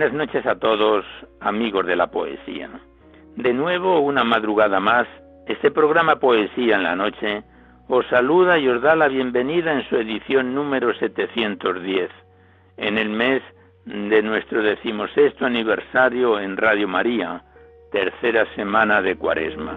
Buenas noches a todos, amigos de la poesía. De nuevo, una madrugada más, este programa Poesía en la Noche os saluda y os da la bienvenida en su edición número 710, en el mes de nuestro decimosexto aniversario en Radio María, tercera semana de Cuaresma.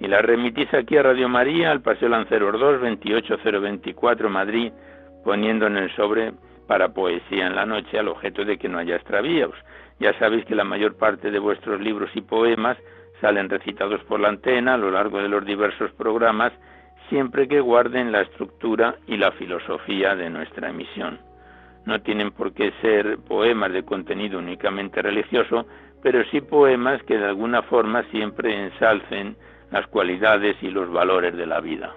y la remitís aquí a Radio María, al Paseo Lanceros 2, 28024 Madrid, poniendo en el sobre para poesía en la noche al objeto de que no haya extravíos. Ya sabéis que la mayor parte de vuestros libros y poemas salen recitados por la antena a lo largo de los diversos programas, siempre que guarden la estructura y la filosofía de nuestra emisión. No tienen por qué ser poemas de contenido únicamente religioso, pero sí poemas que de alguna forma siempre ensalcen las cualidades y los valores de la vida.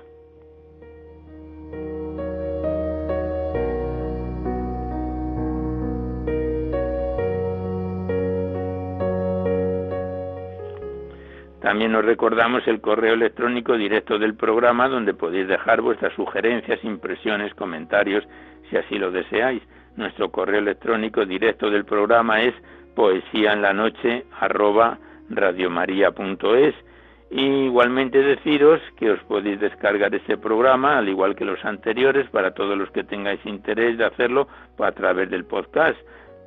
También os recordamos el correo electrónico directo del programa donde podéis dejar vuestras sugerencias, impresiones, comentarios, si así lo deseáis. Nuestro correo electrónico directo del programa es poesía en la noche y igualmente deciros que os podéis descargar este programa, al igual que los anteriores, para todos los que tengáis interés de hacerlo a través del podcast.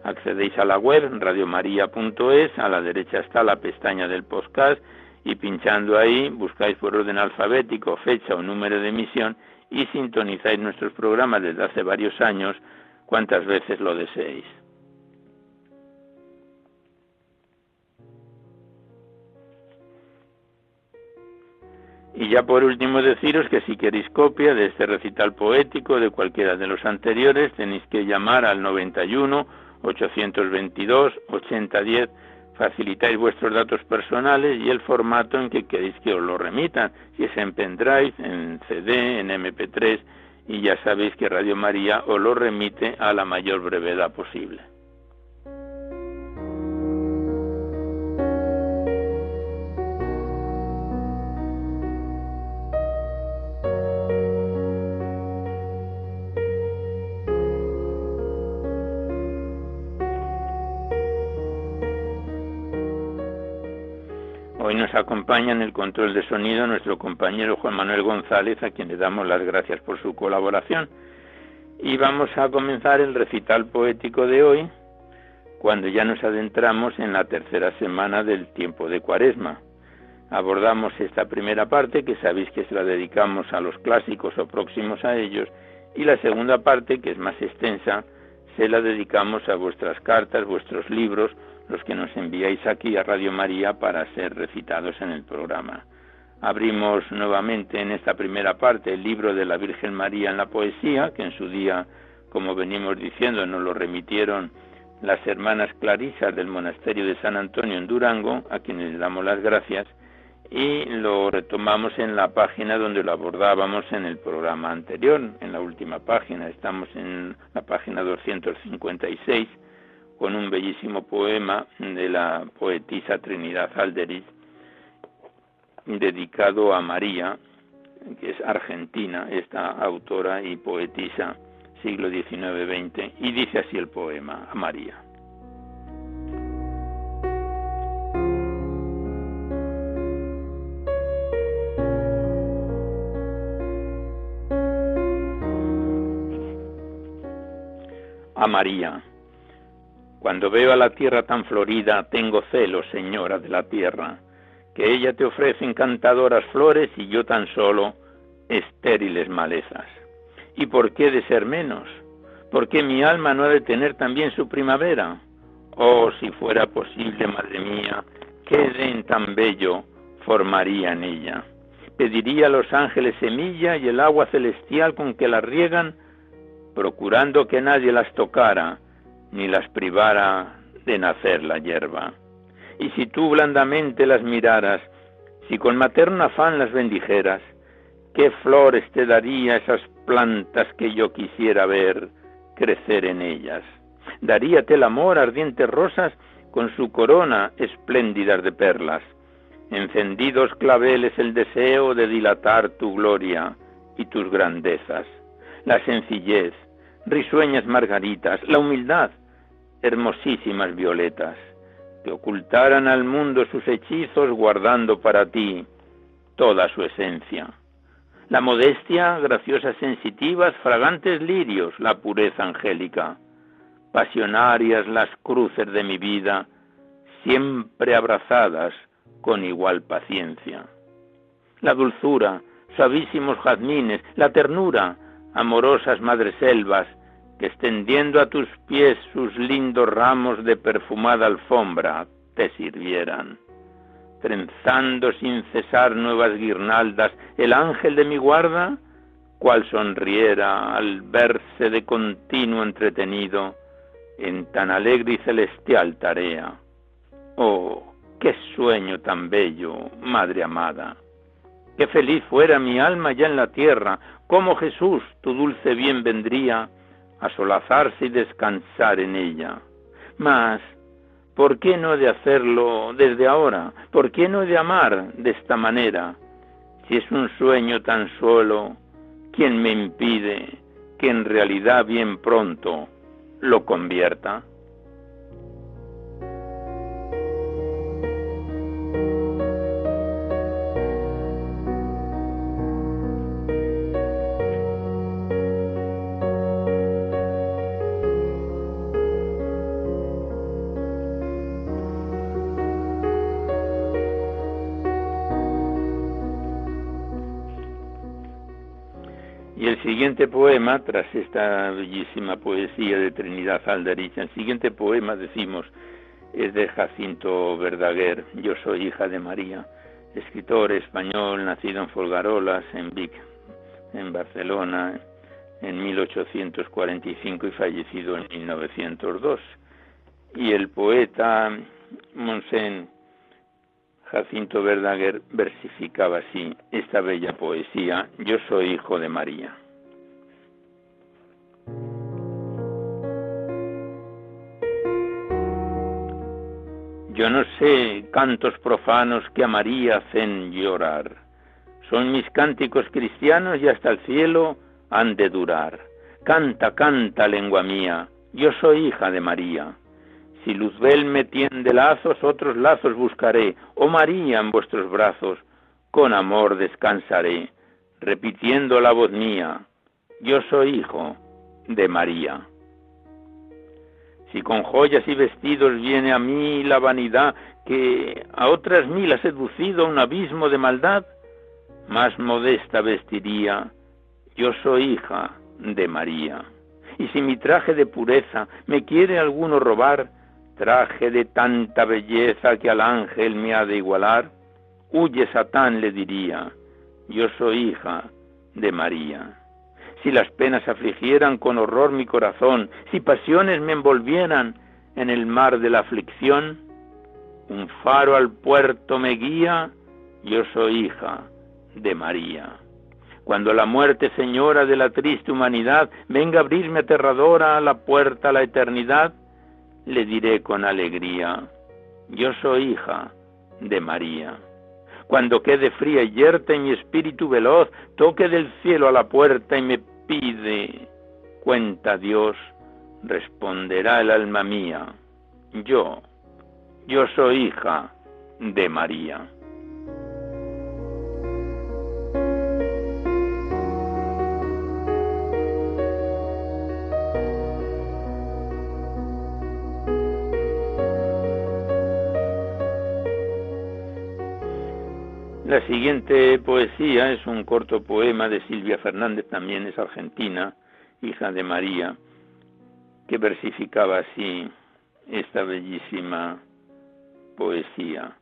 Accedéis a la web radiomaria.es, a la derecha está la pestaña del podcast y pinchando ahí buscáis por orden alfabético fecha o número de emisión y sintonizáis nuestros programas desde hace varios años cuantas veces lo deseéis. Y ya por último deciros que si queréis copia de este recital poético de cualquiera de los anteriores tenéis que llamar al 91 822 8010 facilitáis vuestros datos personales y el formato en que queréis que os lo remitan, si es en pendrive, en CD, en MP3 y ya sabéis que Radio María os lo remite a la mayor brevedad posible. Acompaña en el control de sonido nuestro compañero Juan Manuel González, a quien le damos las gracias por su colaboración. Y vamos a comenzar el recital poético de hoy, cuando ya nos adentramos en la tercera semana del tiempo de Cuaresma. abordamos esta primera parte, que sabéis que se la dedicamos a los clásicos o próximos a ellos, y la segunda parte, que es más extensa, se la dedicamos a vuestras cartas, vuestros libros, los que nos enviáis aquí a Radio María para ser recitados en el programa. Abrimos nuevamente en esta primera parte el libro de la Virgen María en la poesía, que en su día, como venimos diciendo, nos lo remitieron las hermanas clarisas del monasterio de San Antonio en Durango, a quienes damos las gracias, y lo retomamos en la página donde lo abordábamos en el programa anterior, en la última página. Estamos en la página 256 con un bellísimo poema de la poetisa Trinidad Alderis dedicado a María, que es argentina, esta autora y poetisa siglo XIX-XX, y dice así el poema a María. A María. Cuando veo a la tierra tan florida, tengo celos, señora de la tierra, que ella te ofrece encantadoras flores y yo tan solo estériles malezas. ¿Y por qué de ser menos? ¿Por qué mi alma no ha de tener también su primavera? Oh, si fuera posible, madre mía, qué den tan bello formaría en ella. Pediría a los ángeles semilla y el agua celestial con que las riegan, procurando que nadie las tocara, ni las privara de nacer la hierba. Y si tú blandamente las miraras, si con materno afán las bendijeras, qué flores te daría esas plantas que yo quisiera ver crecer en ellas. Daríate el amor ardientes rosas con su corona espléndidas de perlas. Encendidos claveles el deseo de dilatar tu gloria y tus grandezas. La sencillez, risueñas margaritas, la humildad, hermosísimas violetas, que ocultaran al mundo sus hechizos guardando para ti toda su esencia la modestia, graciosas sensitivas, fragantes lirios, la pureza angélica, pasionarias las cruces de mi vida, siempre abrazadas con igual paciencia. La dulzura, suavísimos jazmines, la ternura, amorosas madreselvas, que extendiendo a tus pies sus lindos ramos de perfumada alfombra te sirvieran trenzando sin cesar nuevas guirnaldas, el ángel de mi guarda, cual sonriera al verse de continuo entretenido en tan alegre y celestial tarea. Oh, qué sueño tan bello, madre amada. Qué feliz fuera mi alma ya en la tierra, como Jesús, tu dulce bien vendría a solazarse y descansar en ella. Mas ¿Por qué no he de hacerlo desde ahora? ¿Por qué no he de amar de esta manera? Si es un sueño tan solo, ¿quién me impide que en realidad bien pronto lo convierta? Tras esta bellísima poesía de Trinidad Alderich, el siguiente poema, decimos, es de Jacinto Verdaguer, Yo soy hija de María, escritor español, nacido en Folgarolas, en Vic, en Barcelona, en 1845 y fallecido en 1902. Y el poeta Monsen Jacinto Verdaguer versificaba así esta bella poesía, Yo soy hijo de María. Yo no sé cantos profanos que a María hacen llorar. Son mis cánticos cristianos y hasta el cielo han de durar. Canta, canta, lengua mía, yo soy hija de María. Si Luzbel me tiende lazos, otros lazos buscaré. Oh María, en vuestros brazos, con amor descansaré, repitiendo la voz mía, yo soy hijo de María. Si con joyas y vestidos viene a mí la vanidad que a otras mil ha seducido a un abismo de maldad, más modesta vestiría, yo soy hija de María. Y si mi traje de pureza me quiere alguno robar, traje de tanta belleza que al ángel me ha de igualar, huye Satán, le diría, yo soy hija de María. Si las penas afligieran con horror mi corazón, si pasiones me envolvieran en el mar de la aflicción, un faro al puerto me guía, yo soy hija de María. Cuando la muerte, señora de la triste humanidad, venga a abrirme aterradora la puerta a la eternidad, le diré con alegría, yo soy hija de María. Cuando quede fría y yerta y mi espíritu veloz toque del cielo a la puerta y me pide cuenta Dios, responderá el alma mía, yo, yo soy hija de María. La siguiente poesía es un corto poema de Silvia Fernández, también es argentina, hija de María, que versificaba así esta bellísima poesía.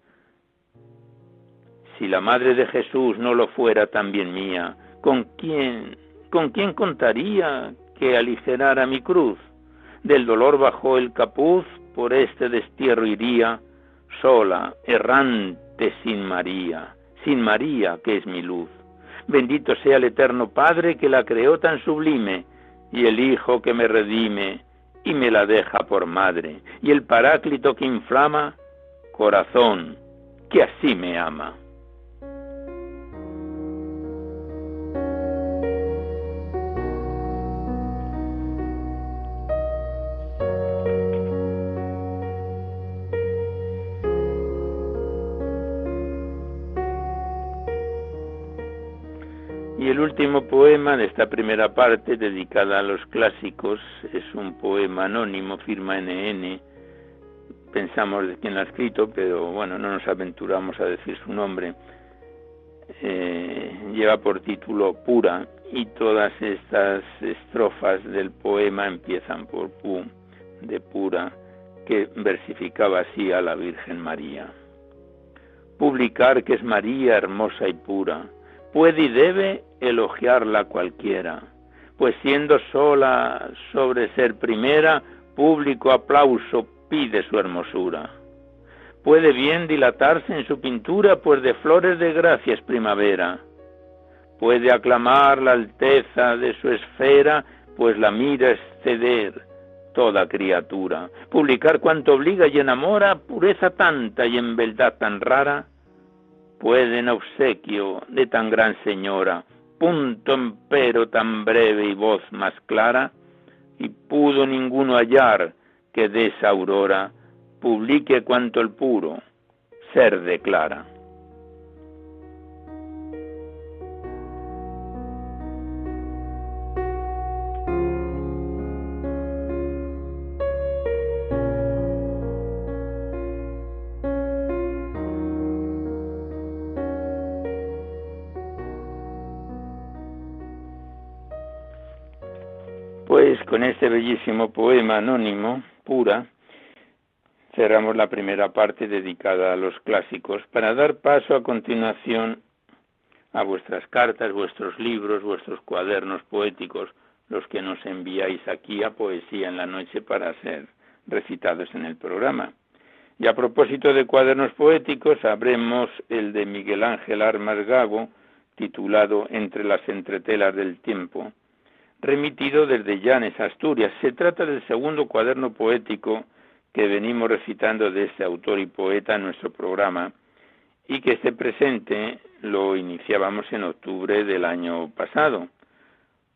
Si la madre de Jesús no lo fuera también mía, ¿con quién, con quién contaría que aligerara mi cruz? Del dolor bajo el capuz, por este destierro iría, sola, errante sin María sin María, que es mi luz. Bendito sea el eterno Padre que la creó tan sublime, y el Hijo que me redime y me la deja por madre, y el Paráclito que inflama, corazón que así me ama. Poema de esta primera parte, dedicada a los clásicos, es un poema anónimo, firma NN. Pensamos de quién lo ha escrito, pero bueno, no nos aventuramos a decir su nombre. Eh, lleva por título Pura y todas estas estrofas del poema empiezan por Pu, de Pura, que versificaba así a la Virgen María. Publicar que es María hermosa y pura, puede y debe elogiarla cualquiera, pues siendo sola sobre ser primera, público aplauso pide su hermosura. Puede bien dilatarse en su pintura, pues de flores de gracia es primavera. Puede aclamar la alteza de su esfera, pues la mira exceder toda criatura. Publicar cuanto obliga y enamora, pureza tanta y en verdad tan rara, puede en obsequio de tan gran señora, punto empero tan breve y voz más clara, y pudo ninguno hallar que de esa aurora publique cuanto el puro ser declara. Poema anónimo, pura, cerramos la primera parte dedicada a los clásicos para dar paso a continuación a vuestras cartas, vuestros libros, vuestros cuadernos poéticos, los que nos enviáis aquí a Poesía en la Noche para ser recitados en el programa. Y a propósito de cuadernos poéticos, habremos el de Miguel Ángel Armas Gago, titulado Entre las entretelas del tiempo, remitido desde Llanes, Asturias. Se trata del segundo cuaderno poético que venimos recitando de este autor y poeta en nuestro programa y que este presente lo iniciábamos en octubre del año pasado.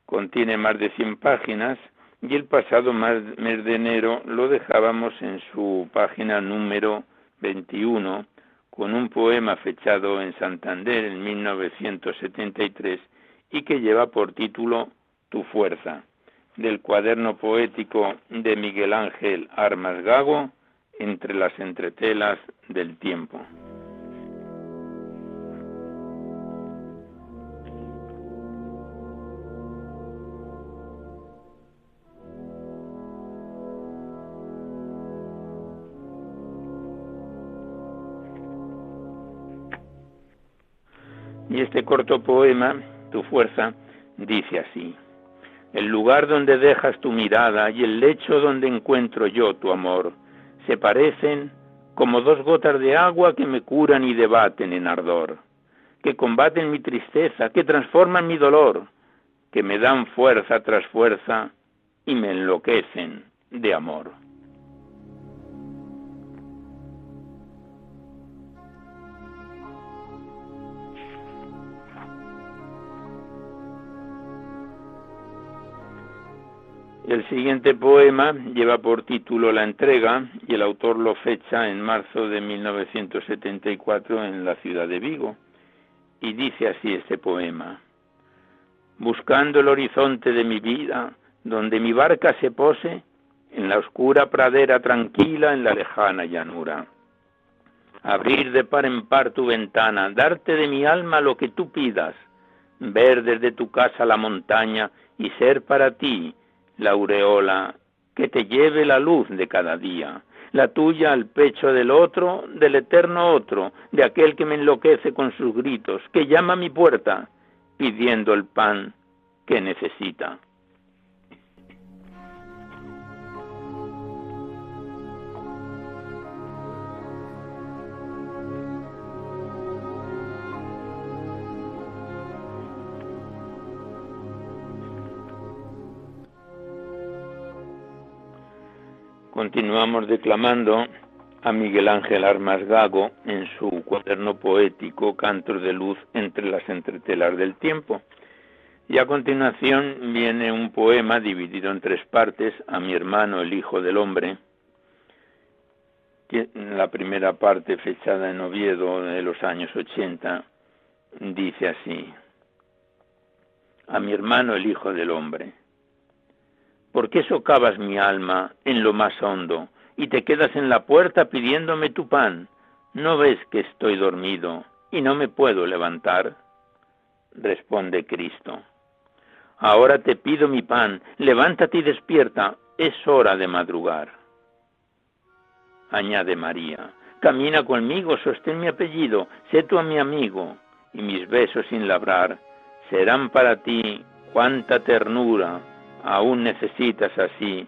Contiene más de 100 páginas y el pasado mes de enero lo dejábamos en su página número 21 con un poema fechado en Santander en 1973 y que lleva por título tu fuerza. del cuaderno poético de Miguel Ángel Armas Gago, Entre las entretelas del tiempo. Y este corto poema, Tu fuerza, dice así. El lugar donde dejas tu mirada y el lecho donde encuentro yo tu amor se parecen como dos gotas de agua que me curan y debaten en ardor, que combaten mi tristeza, que transforman mi dolor, que me dan fuerza tras fuerza y me enloquecen de amor. El siguiente poema lleva por título La entrega y el autor lo fecha en marzo de 1974 en la ciudad de Vigo. Y dice así este poema. Buscando el horizonte de mi vida, donde mi barca se pose, en la oscura pradera tranquila, en la lejana llanura. Abrir de par en par tu ventana, darte de mi alma lo que tú pidas, ver desde tu casa la montaña y ser para ti la aureola que te lleve la luz de cada día, la tuya al pecho del otro, del eterno otro, de aquel que me enloquece con sus gritos, que llama a mi puerta pidiendo el pan que necesita. Continuamos declamando a Miguel Ángel Armas Gago en su cuaderno poético Cantos de Luz entre las entretelas del tiempo. Y a continuación viene un poema dividido en tres partes a mi hermano el Hijo del Hombre. La primera parte, fechada en Oviedo de los años 80, dice así, a mi hermano el Hijo del Hombre ¿Por qué socavas mi alma en lo más hondo y te quedas en la puerta pidiéndome tu pan? ¿No ves que estoy dormido y no me puedo levantar? Responde Cristo. Ahora te pido mi pan, levántate y despierta, es hora de madrugar. Añade María, camina conmigo, sostén mi apellido, sé tú a mi amigo, y mis besos sin labrar serán para ti cuánta ternura aún necesitas así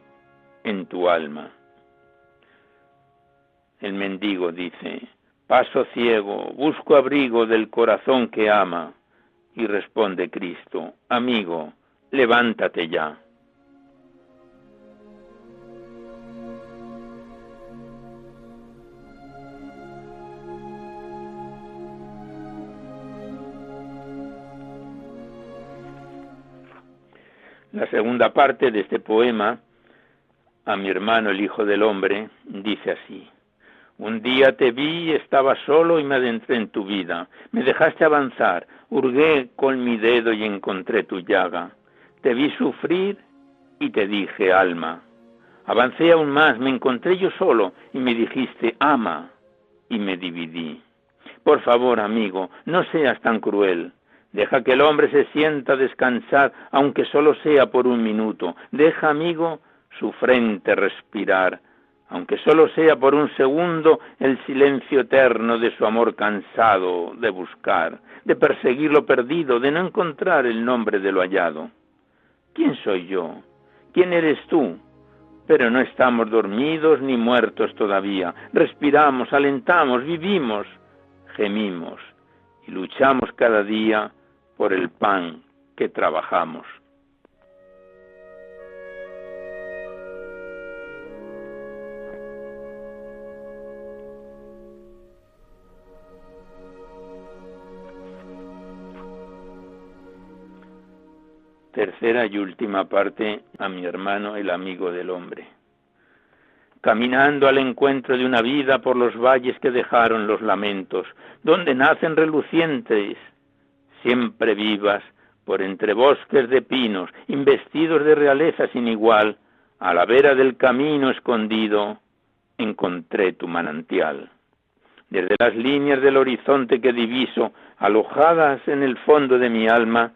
en tu alma. El mendigo dice, paso ciego, busco abrigo del corazón que ama. Y responde Cristo, amigo, levántate ya. La segunda parte de este poema, a mi hermano el Hijo del Hombre, dice así. Un día te vi, estaba solo y me adentré en tu vida. Me dejaste avanzar, hurgué con mi dedo y encontré tu llaga. Te vi sufrir y te dije, alma. Avancé aún más, me encontré yo solo y me dijiste, ama, y me dividí. Por favor, amigo, no seas tan cruel. Deja que el hombre se sienta descansar, aunque solo sea por un minuto. Deja, amigo, su frente respirar, aunque solo sea por un segundo, el silencio eterno de su amor cansado de buscar, de perseguir lo perdido, de no encontrar el nombre de lo hallado. ¿Quién soy yo? ¿Quién eres tú? Pero no estamos dormidos ni muertos todavía. Respiramos, alentamos, vivimos, gemimos y luchamos cada día por el pan que trabajamos. Tercera y última parte a mi hermano el amigo del hombre. Caminando al encuentro de una vida por los valles que dejaron los lamentos, donde nacen relucientes siempre vivas por entre bosques de pinos, investidos de realeza sin igual, a la vera del camino escondido, encontré tu manantial. Desde las líneas del horizonte que diviso, alojadas en el fondo de mi alma,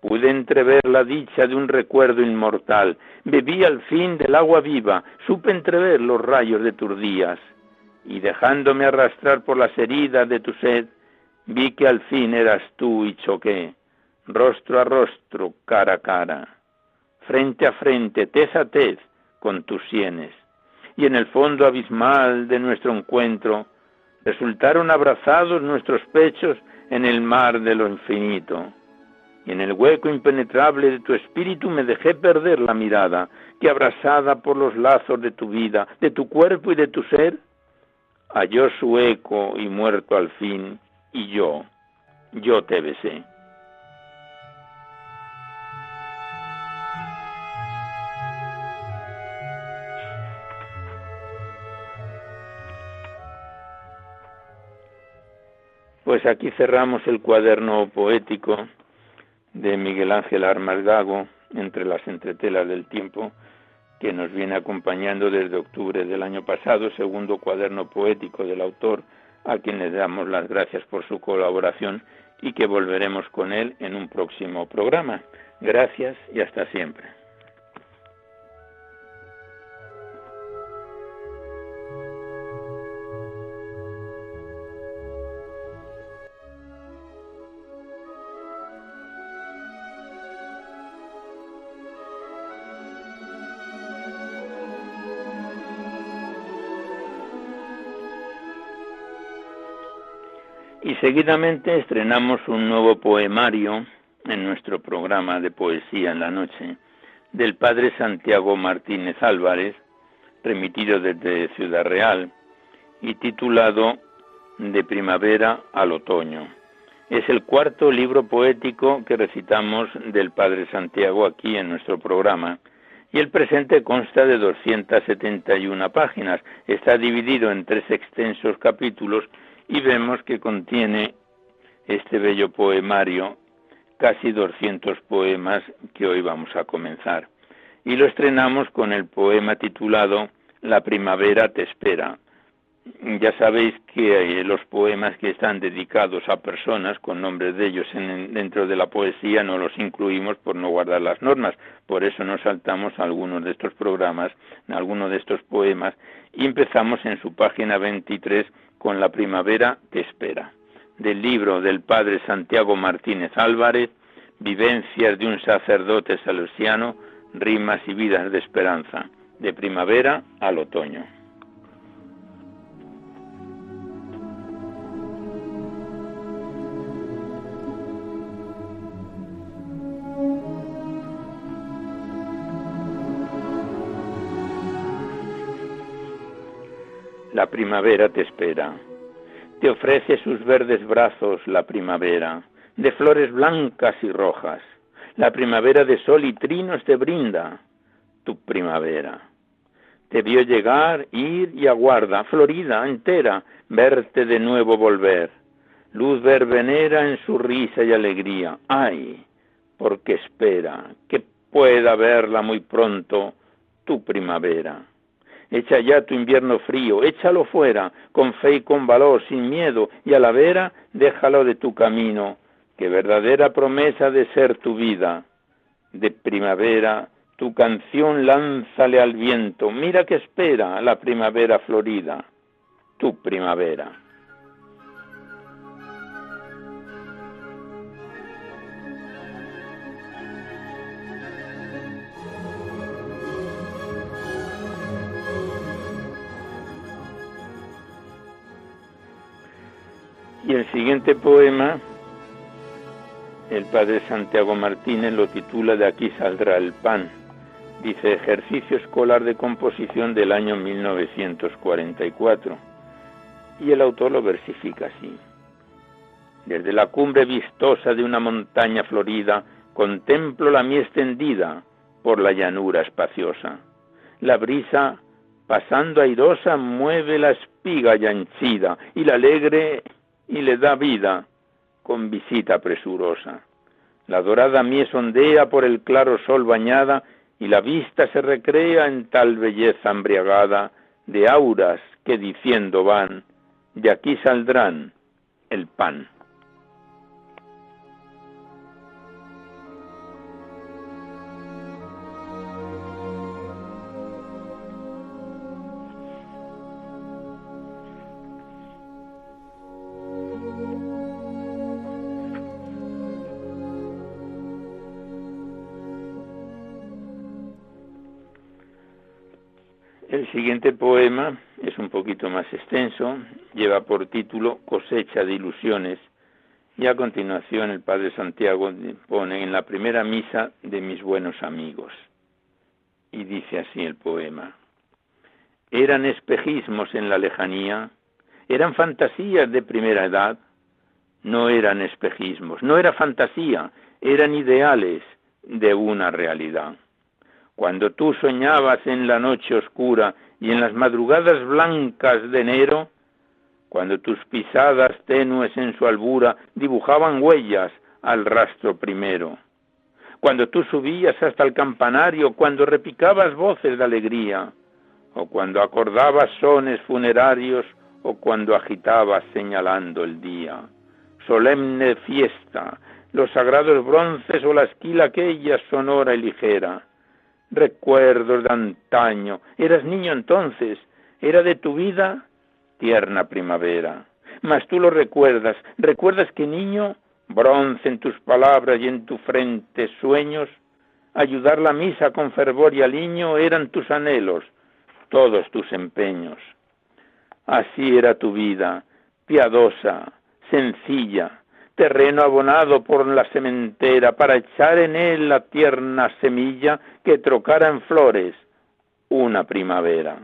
pude entrever la dicha de un recuerdo inmortal. Bebí al fin del agua viva, supe entrever los rayos de tus días, y dejándome arrastrar por las heridas de tu sed, vi que al fin eras tú y choqué, rostro a rostro, cara a cara, frente a frente, tez a tez, con tus sienes. Y en el fondo abismal de nuestro encuentro, resultaron abrazados nuestros pechos en el mar de lo infinito. Y en el hueco impenetrable de tu espíritu me dejé perder la mirada, que abrasada por los lazos de tu vida, de tu cuerpo y de tu ser, halló su eco y muerto al fin, y yo, yo te besé. Pues aquí cerramos el cuaderno poético de Miguel Ángel Armas Gago, entre las entretelas del tiempo, que nos viene acompañando desde octubre del año pasado, segundo cuaderno poético del autor, a quien le damos las gracias por su colaboración y que volveremos con él en un próximo programa. Gracias y hasta siempre. Seguidamente estrenamos un nuevo poemario en nuestro programa de poesía en la noche del padre Santiago Martínez Álvarez, remitido desde Ciudad Real y titulado De primavera al otoño. Es el cuarto libro poético que recitamos del padre Santiago aquí en nuestro programa y el presente consta de 271 páginas. Está dividido en tres extensos capítulos y vemos que contiene este bello poemario casi 200 poemas que hoy vamos a comenzar. Y lo estrenamos con el poema titulado La primavera te espera. Ya sabéis que los poemas que están dedicados a personas con nombres de ellos dentro de la poesía no los incluimos por no guardar las normas. Por eso nos saltamos algunos de estos programas, algunos de estos poemas y empezamos en su página 23 con La primavera que espera, del libro del padre Santiago Martínez Álvarez, Vivencias de un sacerdote salesiano, rimas y vidas de esperanza, de primavera al otoño. La primavera te espera. Te ofrece sus verdes brazos la primavera, de flores blancas y rojas. La primavera de sol y trinos te brinda tu primavera. Te vio llegar, ir y aguarda, florida entera, verte de nuevo volver. Luz verbenera en su risa y alegría. Ay, porque espera que pueda verla muy pronto tu primavera. Echa ya tu invierno frío, échalo fuera, con fe y con valor, sin miedo, y a la vera déjalo de tu camino, que verdadera promesa de ser tu vida. De primavera, tu canción lánzale al viento, mira que espera la primavera florida, tu primavera. Y el siguiente poema, el padre Santiago Martínez lo titula De aquí saldrá el pan. Dice ejercicio escolar de composición del año 1944. Y el autor lo versifica así. Desde la cumbre vistosa de una montaña florida, contemplo la mies extendida por la llanura espaciosa. La brisa, pasando airosa, mueve la espiga ya y la alegre y le da vida con visita presurosa. La dorada mies ondea por el claro sol bañada y la vista se recrea en tal belleza embriagada de auras que diciendo van, de aquí saldrán el pan. El siguiente poema es un poquito más extenso, lleva por título Cosecha de Ilusiones y a continuación el Padre Santiago pone en la primera misa de mis buenos amigos. Y dice así el poema. Eran espejismos en la lejanía, eran fantasías de primera edad, no eran espejismos, no era fantasía, eran ideales de una realidad. Cuando tú soñabas en la noche y en las madrugadas blancas de enero, cuando tus pisadas tenues en su albura dibujaban huellas al rastro primero, cuando tú subías hasta el campanario, cuando repicabas voces de alegría, o cuando acordabas sones funerarios, o cuando agitabas señalando el día. Solemne fiesta, los sagrados bronces o la esquila aquella sonora y ligera, recuerdos de antaño. Eras niño entonces, era de tu vida tierna primavera. Mas tú lo recuerdas, recuerdas que niño, bronce en tus palabras y en tu frente sueños, ayudar la misa con fervor y aliño eran tus anhelos, todos tus empeños. Así era tu vida, piadosa, sencilla, terreno abonado por la sementera para echar en él la tierna semilla que trocara en flores una primavera.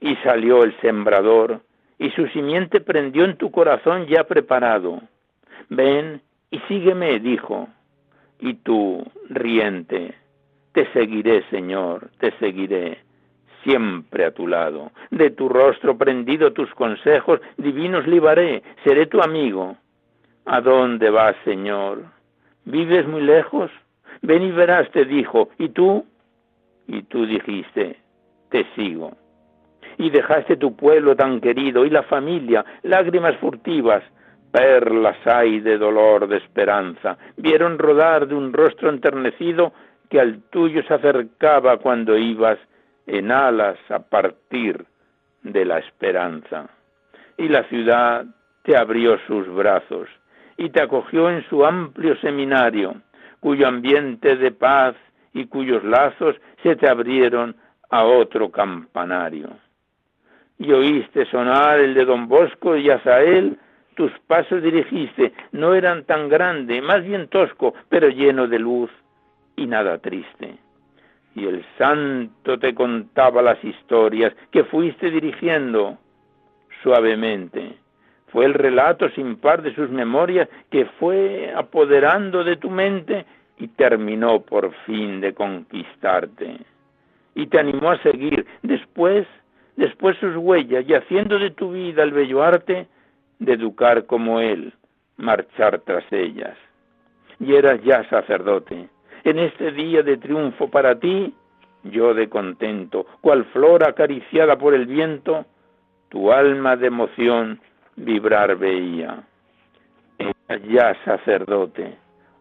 Y salió el sembrador, y su simiente prendió en tu corazón ya preparado. Ven y sígueme, dijo, y tú, riente, te seguiré, Señor, te seguiré, siempre a tu lado. De tu rostro prendido tus consejos divinos libaré, seré tu amigo ¿A dónde vas, Señor? ¿Vives muy lejos? Ven y verás, te dijo. ¿Y tú? Y tú dijiste, te sigo. Y dejaste tu pueblo tan querido y la familia, lágrimas furtivas, perlas hay de dolor, de esperanza. Vieron rodar de un rostro enternecido que al tuyo se acercaba cuando ibas en alas a partir de la esperanza. Y la ciudad te abrió sus brazos y te acogió en su amplio seminario, cuyo ambiente de paz y cuyos lazos se te abrieron a otro campanario. Y oíste sonar el de don Bosco y Azael, tus pasos dirigiste, no eran tan grande, más bien tosco, pero lleno de luz y nada triste. Y el santo te contaba las historias que fuiste dirigiendo suavemente fue el relato sin par de sus memorias que fue apoderando de tu mente y terminó por fin de conquistarte. Y te animó a seguir después, después sus huellas y haciendo de tu vida el bello arte de educar como él, marchar tras ellas. Y eras ya sacerdote. En este día de triunfo para ti, yo de contento, cual flor acariciada por el viento, tu alma de emoción vibrar veía. Era ya sacerdote,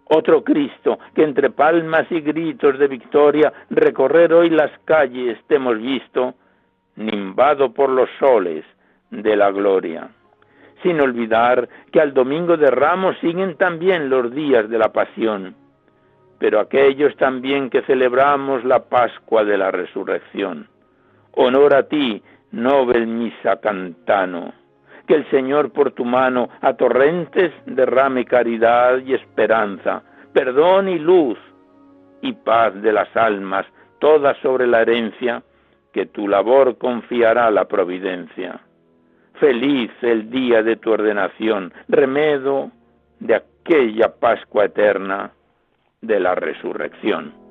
otro Cristo que entre palmas y gritos de victoria recorrer hoy las calles te hemos visto, nimbado por los soles de la gloria. Sin olvidar que al domingo de Ramos siguen también los días de la pasión, pero aquellos también que celebramos la Pascua de la Resurrección. Honor a ti, Nobel Misa Cantano que el Señor por tu mano a torrentes derrame caridad y esperanza, perdón y luz y paz de las almas, todas sobre la herencia que tu labor confiará la providencia. Feliz el día de tu ordenación, remedo de aquella Pascua eterna de la resurrección.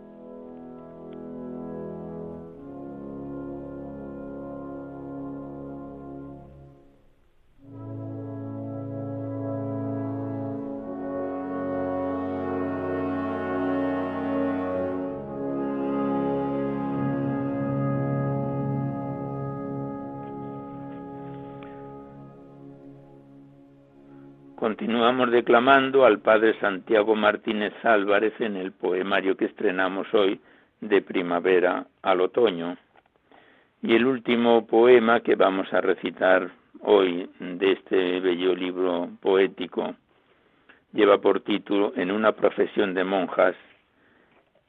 Continuamos declamando al padre Santiago Martínez Álvarez en el poemario que estrenamos hoy de primavera al otoño. Y el último poema que vamos a recitar hoy de este bello libro poético lleva por título En una profesión de monjas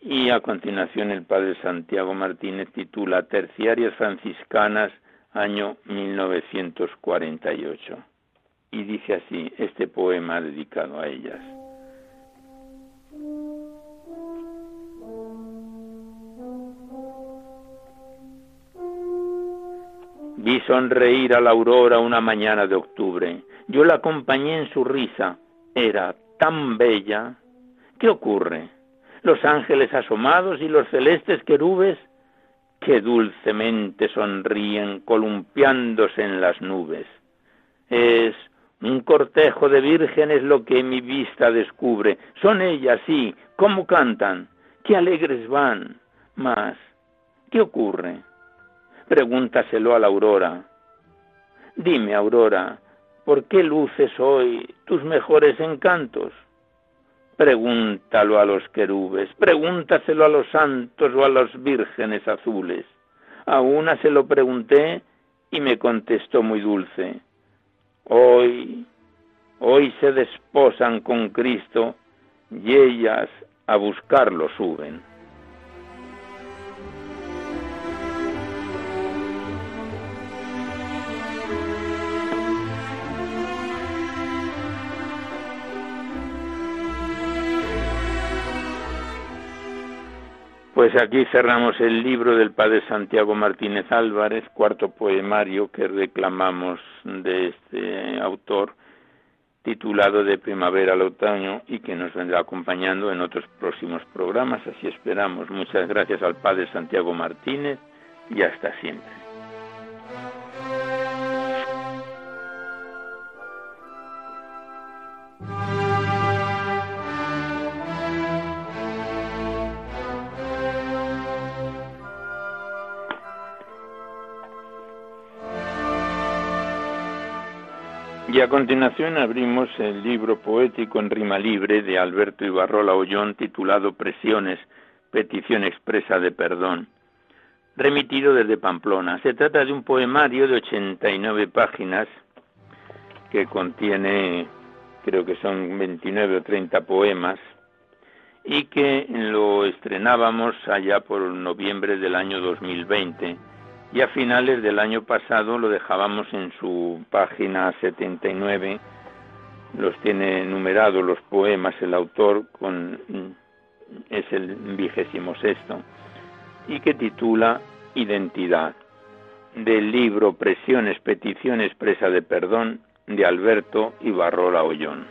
y a continuación el padre Santiago Martínez titula Terciarias franciscanas año 1948 y dice así este poema dedicado a ellas. Vi sonreír a la aurora una mañana de octubre. Yo la acompañé en su risa. Era tan bella. ¿Qué ocurre? Los ángeles asomados y los celestes querubes que dulcemente sonríen columpiándose en las nubes. Es un cortejo de vírgenes lo que mi vista descubre. Son ellas, sí. ¿Cómo cantan? Qué alegres van. Mas, ¿qué ocurre? Pregúntaselo a la aurora. Dime, aurora, ¿por qué luces hoy tus mejores encantos? Pregúntalo a los querubes, pregúntaselo a los santos o a las vírgenes azules. A una se lo pregunté y me contestó muy dulce. Hoy, hoy se desposan con Cristo y ellas a buscarlo suben. Pues aquí cerramos el libro del padre Santiago Martínez Álvarez, cuarto poemario que reclamamos de este autor, titulado De primavera al otoño y que nos vendrá acompañando en otros próximos programas, así esperamos. Muchas gracias al padre Santiago Martínez y hasta siempre. A continuación abrimos el libro poético en rima libre de Alberto Ibarrola Ollón titulado Presiones, petición expresa de perdón, remitido desde Pamplona. Se trata de un poemario de 89 páginas que contiene, creo que son 29 o 30 poemas, y que lo estrenábamos allá por noviembre del año 2020 y a finales del año pasado lo dejábamos en su página 79, los tiene numerados los poemas el autor con es el vigésimo sexto y que titula Identidad del libro Presiones, Petición Expresa de Perdón de Alberto Ibarrola Ollón.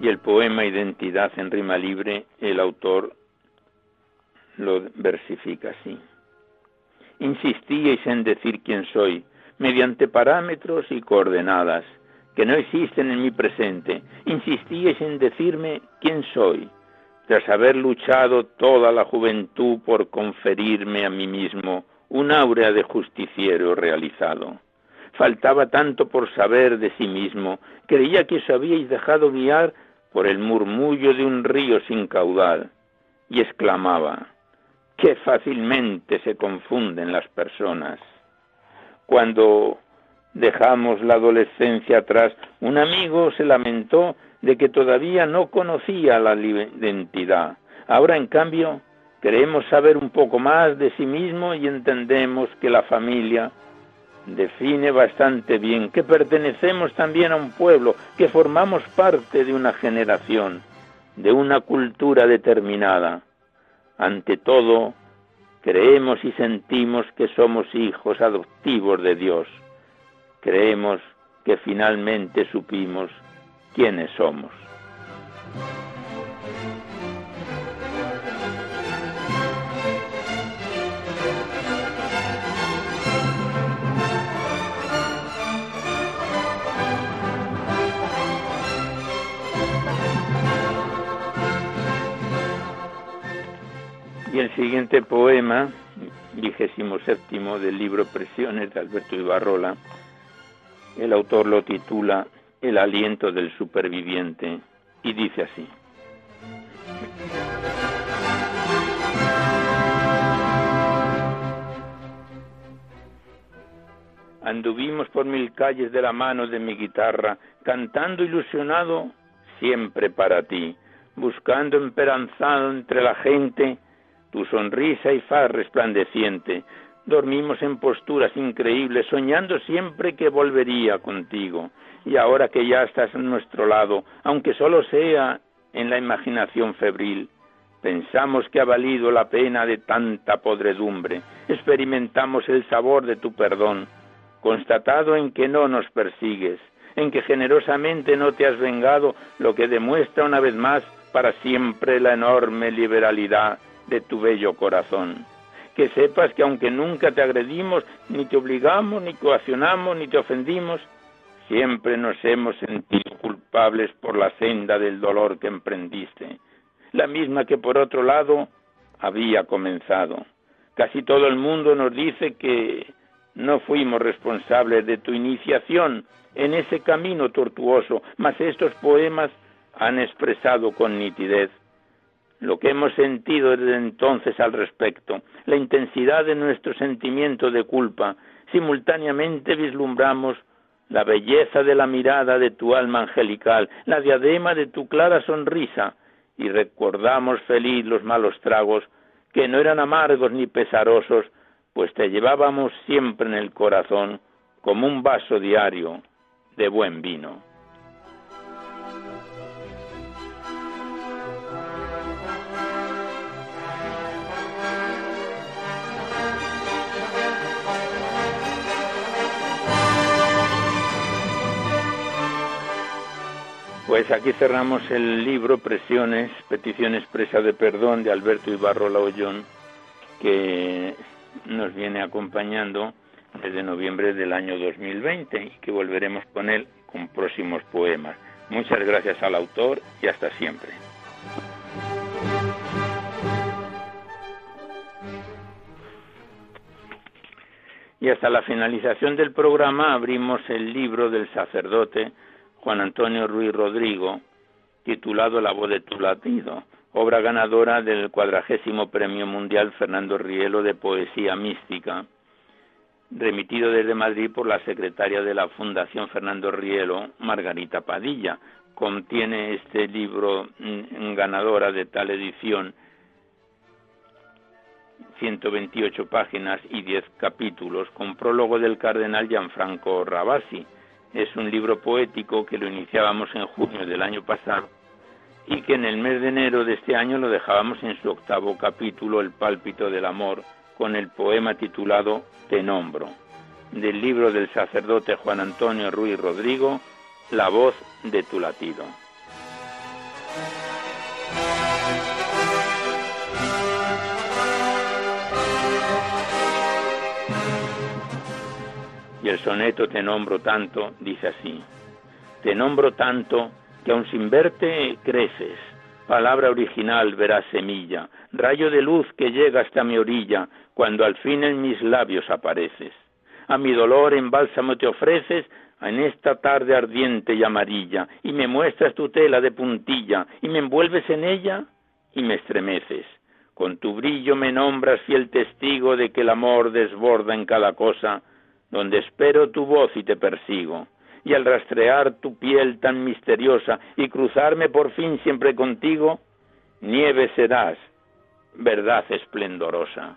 Y el poema Identidad en rima libre, el autor lo versifica así. Insistíais en decir quién soy, mediante parámetros y coordenadas que no existen en mi presente. Insistíais en decirme quién soy, tras haber luchado toda la juventud por conferirme a mí mismo un áurea de justiciero realizado. Faltaba tanto por saber de sí mismo, creía que os habíais dejado guiar por el murmullo de un río sin caudal y exclamaba, qué fácilmente se confunden las personas. Cuando dejamos la adolescencia atrás, un amigo se lamentó de que todavía no conocía la identidad. Ahora, en cambio, queremos saber un poco más de sí mismo y entendemos que la familia define bastante bien que pertenecemos también a un pueblo, que formamos parte de una generación, de una cultura determinada. Ante todo, creemos y sentimos que somos hijos adoptivos de Dios. Creemos que finalmente supimos quiénes somos. El siguiente poema, vigésimo séptimo del libro Presiones de Alberto Ibarrola, el autor lo titula El aliento del superviviente y dice así. Anduvimos por mil calles de la mano de mi guitarra, cantando ilusionado siempre para ti, buscando emperanzado entre la gente tu sonrisa y faz resplandeciente. Dormimos en posturas increíbles, soñando siempre que volvería contigo. Y ahora que ya estás a nuestro lado, aunque solo sea en la imaginación febril, pensamos que ha valido la pena de tanta podredumbre. Experimentamos el sabor de tu perdón, constatado en que no nos persigues, en que generosamente no te has vengado, lo que demuestra una vez más para siempre la enorme liberalidad de tu bello corazón. Que sepas que aunque nunca te agredimos, ni te obligamos, ni coaccionamos, ni te ofendimos, siempre nos hemos sentido culpables por la senda del dolor que emprendiste, la misma que por otro lado había comenzado. Casi todo el mundo nos dice que no fuimos responsables de tu iniciación en ese camino tortuoso, mas estos poemas han expresado con nitidez lo que hemos sentido desde entonces al respecto, la intensidad de nuestro sentimiento de culpa, simultáneamente vislumbramos la belleza de la mirada de tu alma angelical, la diadema de tu clara sonrisa, y recordamos feliz los malos tragos, que no eran amargos ni pesarosos, pues te llevábamos siempre en el corazón como un vaso diario de buen vino. Pues aquí cerramos el libro Presiones, Petición Expresa de Perdón de Alberto Ibarrola Ollón, que nos viene acompañando desde noviembre del año 2020 y que volveremos con él con próximos poemas. Muchas gracias al autor y hasta siempre. Y hasta la finalización del programa abrimos el libro del sacerdote Juan Antonio Ruiz Rodrigo, titulado La voz de tu latido, obra ganadora del cuadragésimo Premio Mundial Fernando Rielo de Poesía Mística, remitido desde Madrid por la secretaria de la Fundación Fernando Rielo, Margarita Padilla. Contiene este libro mm, ganadora de tal edición 128 páginas y 10 capítulos, con prólogo del cardenal Gianfranco Rabasi es un libro poético que lo iniciábamos en junio del año pasado y que en el mes de enero de este año lo dejábamos en su octavo capítulo, El pálpito del amor, con el poema titulado Te nombro, del libro del sacerdote Juan Antonio Ruiz Rodrigo, La voz de tu latido. El soneto Te nombro tanto dice así, Te nombro tanto que aun sin verte creces, palabra original verás semilla, rayo de luz que llega hasta mi orilla, cuando al fin en mis labios apareces. A mi dolor en bálsamo te ofreces en esta tarde ardiente y amarilla, y me muestras tu tela de puntilla, y me envuelves en ella y me estremeces. Con tu brillo me nombras fiel testigo de que el amor desborda en cada cosa, donde espero tu voz y te persigo. Y al rastrear tu piel tan misteriosa y cruzarme por fin siempre contigo, nieve serás, verdad esplendorosa.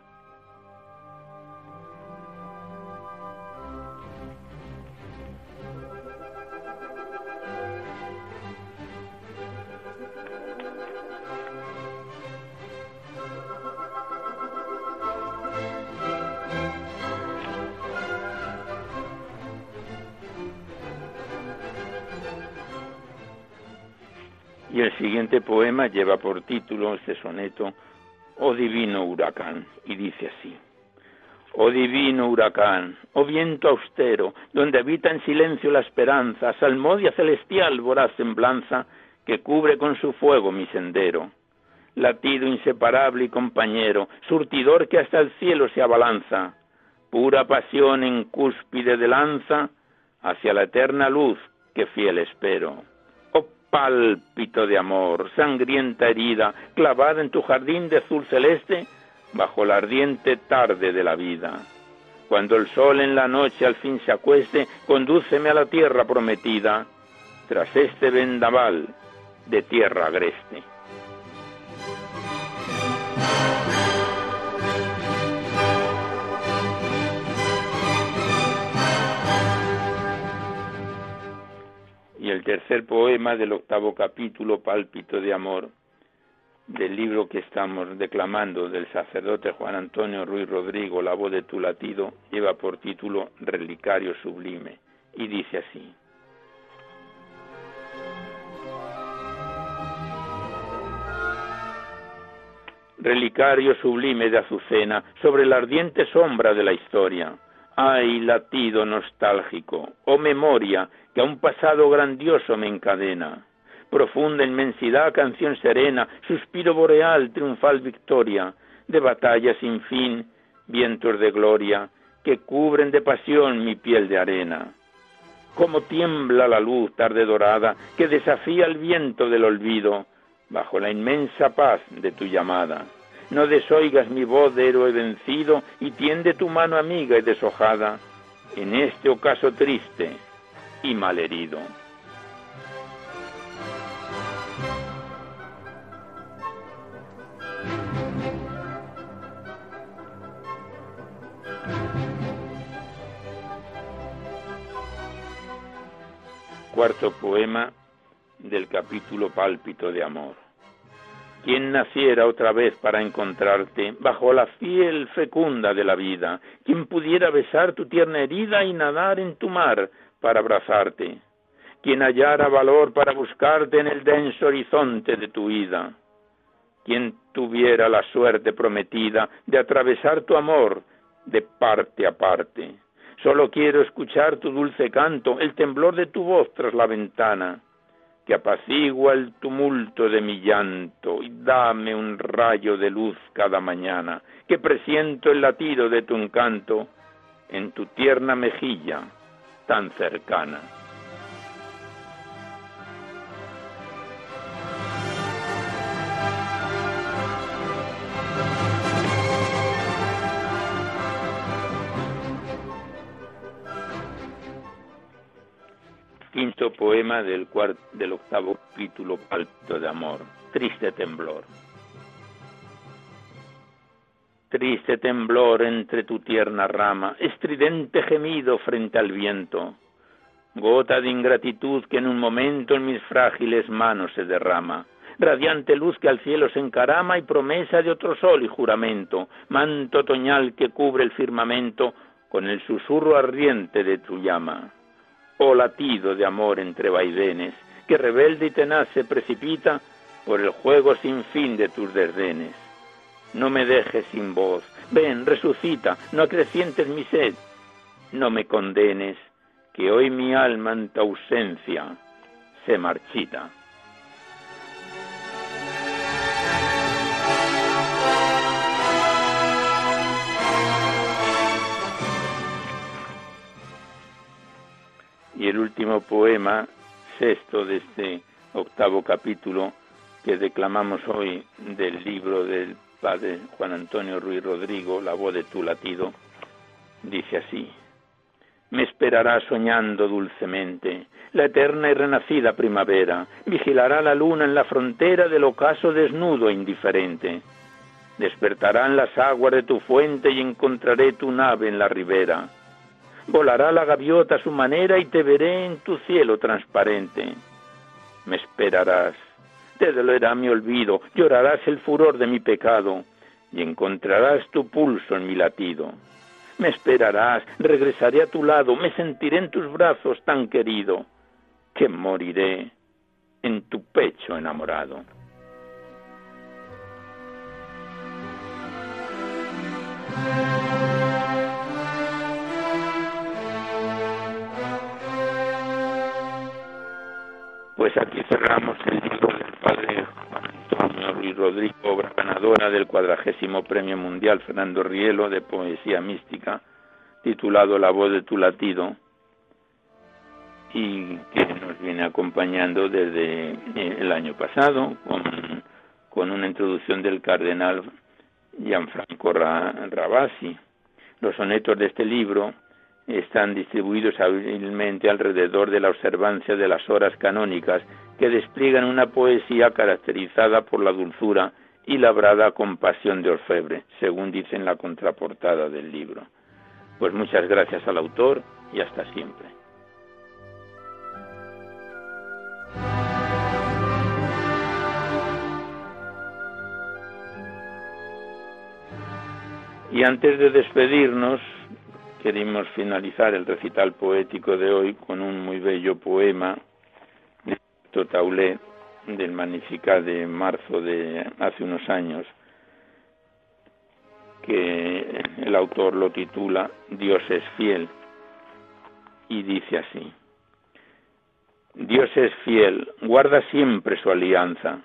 El siguiente poema lleva por título este soneto, Oh divino huracán, y dice así. Oh divino huracán, oh viento austero, donde habita en silencio la esperanza, salmodia celestial, voraz semblanza, que cubre con su fuego mi sendero. latido inseparable y compañero, surtidor que hasta el cielo se abalanza, pura pasión en cúspide de lanza, hacia la eterna luz que fiel espero. Pálpito de amor, sangrienta herida, clavada en tu jardín de azul celeste, bajo la ardiente tarde de la vida. Cuando el sol en la noche al fin se acueste, condúceme a la tierra prometida, tras este vendaval de tierra agreste. El tercer poema del octavo capítulo, Pálpito de Amor, del libro que estamos declamando del sacerdote Juan Antonio Ruiz Rodrigo, La voz de tu latido, lleva por título Relicario Sublime y dice así. Relicario sublime de Azucena sobre la ardiente sombra de la historia. Ay, latido nostálgico, oh memoria que a un pasado grandioso me encadena profunda inmensidad, canción serena, suspiro boreal, triunfal victoria, de batalla sin fin, vientos de gloria, que cubren de pasión mi piel de arena. Como tiembla la luz tarde dorada, que desafía el viento del olvido, bajo la inmensa paz de tu llamada. No desoigas mi voz de héroe vencido, y tiende tu mano amiga y deshojada, en este ocaso triste y malherido. cuarto poema del capítulo Pálpito de Amor. Quien naciera otra vez para encontrarte bajo la fiel fecunda de la vida, quien pudiera besar tu tierna herida y nadar en tu mar para abrazarte, quien hallara valor para buscarte en el denso horizonte de tu vida, quien tuviera la suerte prometida de atravesar tu amor de parte a parte, Solo quiero escuchar tu dulce canto, el temblor de tu voz tras la ventana, que apacigua el tumulto de mi llanto y dame un rayo de luz cada mañana, que presiento el latido de tu encanto en tu tierna mejilla tan cercana. Poema del, octavo capítulo Pálpito de Amor, Triste Temblor. Triste temblor entre tu tierna rama, estridente gemido frente al viento, gota de ingratitud que en un momento en mis frágiles manos se derrama, radiante luz que al cielo se encarama y promesa de otro sol y juramento, manto otoñal que cubre el firmamento con el susurro ardiente de tu llama oh latido de amor entre vaivenes, que rebelde y tenaz se precipita por el juego sin fin de tus desdenes. No me dejes sin voz, ven, resucita, no acrecientes mi sed, no me condenes, que hoy mi alma en tu ausencia se marchita. Y el último poema, sexto de este octavo capítulo que declamamos hoy del libro del padre Juan Antonio Ruiz Rodrigo, La voz de tu latido, dice así. Me esperará soñando dulcemente la eterna y renacida primavera, vigilará la luna en la frontera del ocaso desnudo e indiferente. Despertarán las aguas de tu fuente y encontraré tu nave en la ribera volará la gaviota a su manera y te veré en tu cielo transparente. Me esperarás, te dolerá mi olvido, llorarás el furor de mi pecado y encontrarás tu pulso en mi latido. Me esperarás, regresaré a tu lado, me sentiré en tus brazos tan querido, que moriré en tu pecho enamorado. Pues aquí cerramos el libro del Padre Juan Antonio. Ruiz Rodrigo, obra ganadora del cuadragésimo Premio Mundial Fernando Rielo de Poesía Mística, titulado La voz de tu latido, y que nos viene acompañando desde eh, el año pasado con, con una introducción del cardenal Gianfranco Rabasi. Los sonetos de este libro están distribuidos hábilmente alrededor de la observancia de las horas canónicas que despliegan una poesía caracterizada por la dulzura y labrada con pasión de orfebre, según dice en la contraportada del libro. Pues muchas gracias al autor y hasta siempre. Y antes de despedirnos, queremos finalizar el recital poético de hoy con un muy bello poema de Totaulet del Magnificat de marzo de hace unos años, que el autor lo titula Dios es fiel y dice así. Dios es fiel, guarda siempre su alianza,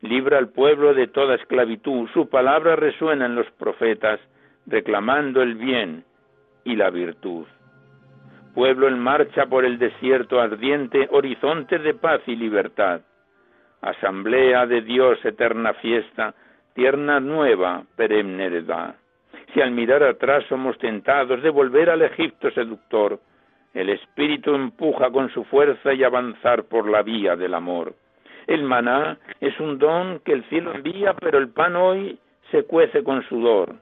libra al pueblo de toda esclavitud, su palabra resuena en los profetas, reclamando el bien y la virtud. Pueblo en marcha por el desierto ardiente, horizonte de paz y libertad. Asamblea de Dios, eterna fiesta, tierna nueva, perenne heredad. Si al mirar atrás somos tentados de volver al Egipto seductor, el Espíritu empuja con su fuerza y avanzar por la vía del amor. El maná es un don que el cielo envía, pero el pan hoy se cuece con sudor.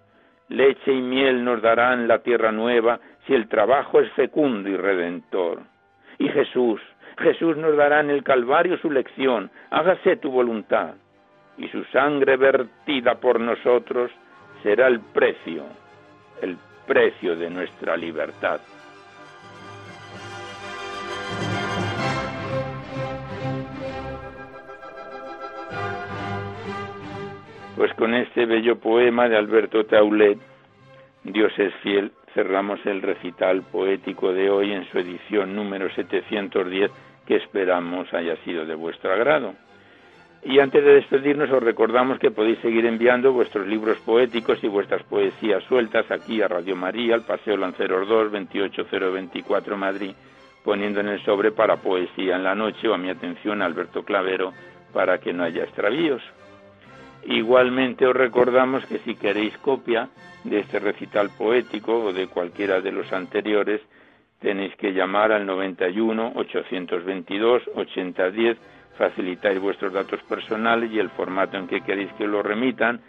Leche y miel nos darán la tierra nueva si el trabajo es fecundo y redentor. Y Jesús, Jesús nos dará en el Calvario su lección, hágase tu voluntad. Y su sangre vertida por nosotros será el precio, el precio de nuestra libertad. Pues con este bello poema de Alberto Taulet, Dios es fiel, cerramos el recital poético de hoy en su edición número 710, que esperamos haya sido de vuestro agrado. Y antes de despedirnos os recordamos que podéis seguir enviando vuestros libros poéticos y vuestras poesías sueltas aquí a Radio María, al Paseo Lanceros 2, 28024 Madrid, poniendo en el sobre para poesía en la noche o a mi atención Alberto Clavero para que no haya extravíos. Igualmente os recordamos que si queréis copia de este recital poético o de cualquiera de los anteriores, tenéis que llamar al 91 822 8010, facilitáis vuestros datos personales y el formato en que queréis que lo remitan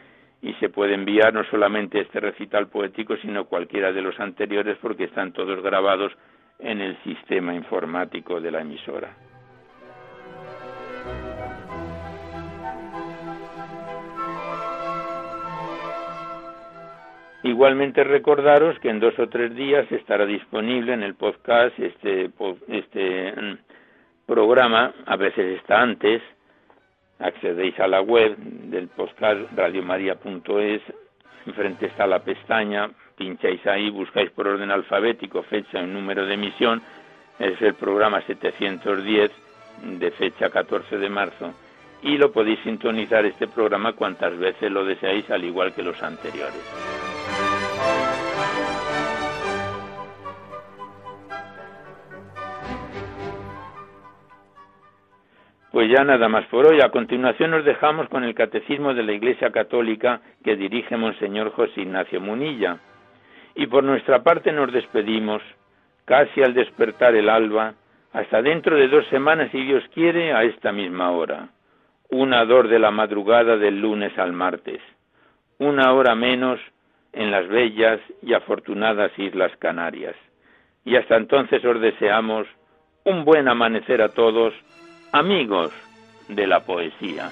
y se puede enviar no solamente este recital poético, sino cualquiera de los anteriores porque están todos grabados en el sistema informático de la emisora. Igualmente recordaros que en dos o tres días estará disponible en el podcast este, este mm, programa, a veces está antes, accedéis a la web del podcast radiomaria.es, enfrente está la pestaña, pincháis ahí, buscáis por orden alfabético fecha y número de emisión, es el programa 710 de fecha 14 de marzo y lo podéis sintonizar este programa cuantas veces lo deseáis al igual que los anteriores. Pues ya nada más por hoy. A continuación nos dejamos con el Catecismo de la Iglesia Católica que dirige Monseñor José Ignacio Munilla. Y por nuestra parte nos despedimos, casi al despertar el alba, hasta dentro de dos semanas, si Dios quiere, a esta misma hora. Una dor de la madrugada del lunes al martes. Una hora menos en las bellas y afortunadas Islas Canarias. Y hasta entonces os deseamos un buen amanecer a todos amigos de la poesía.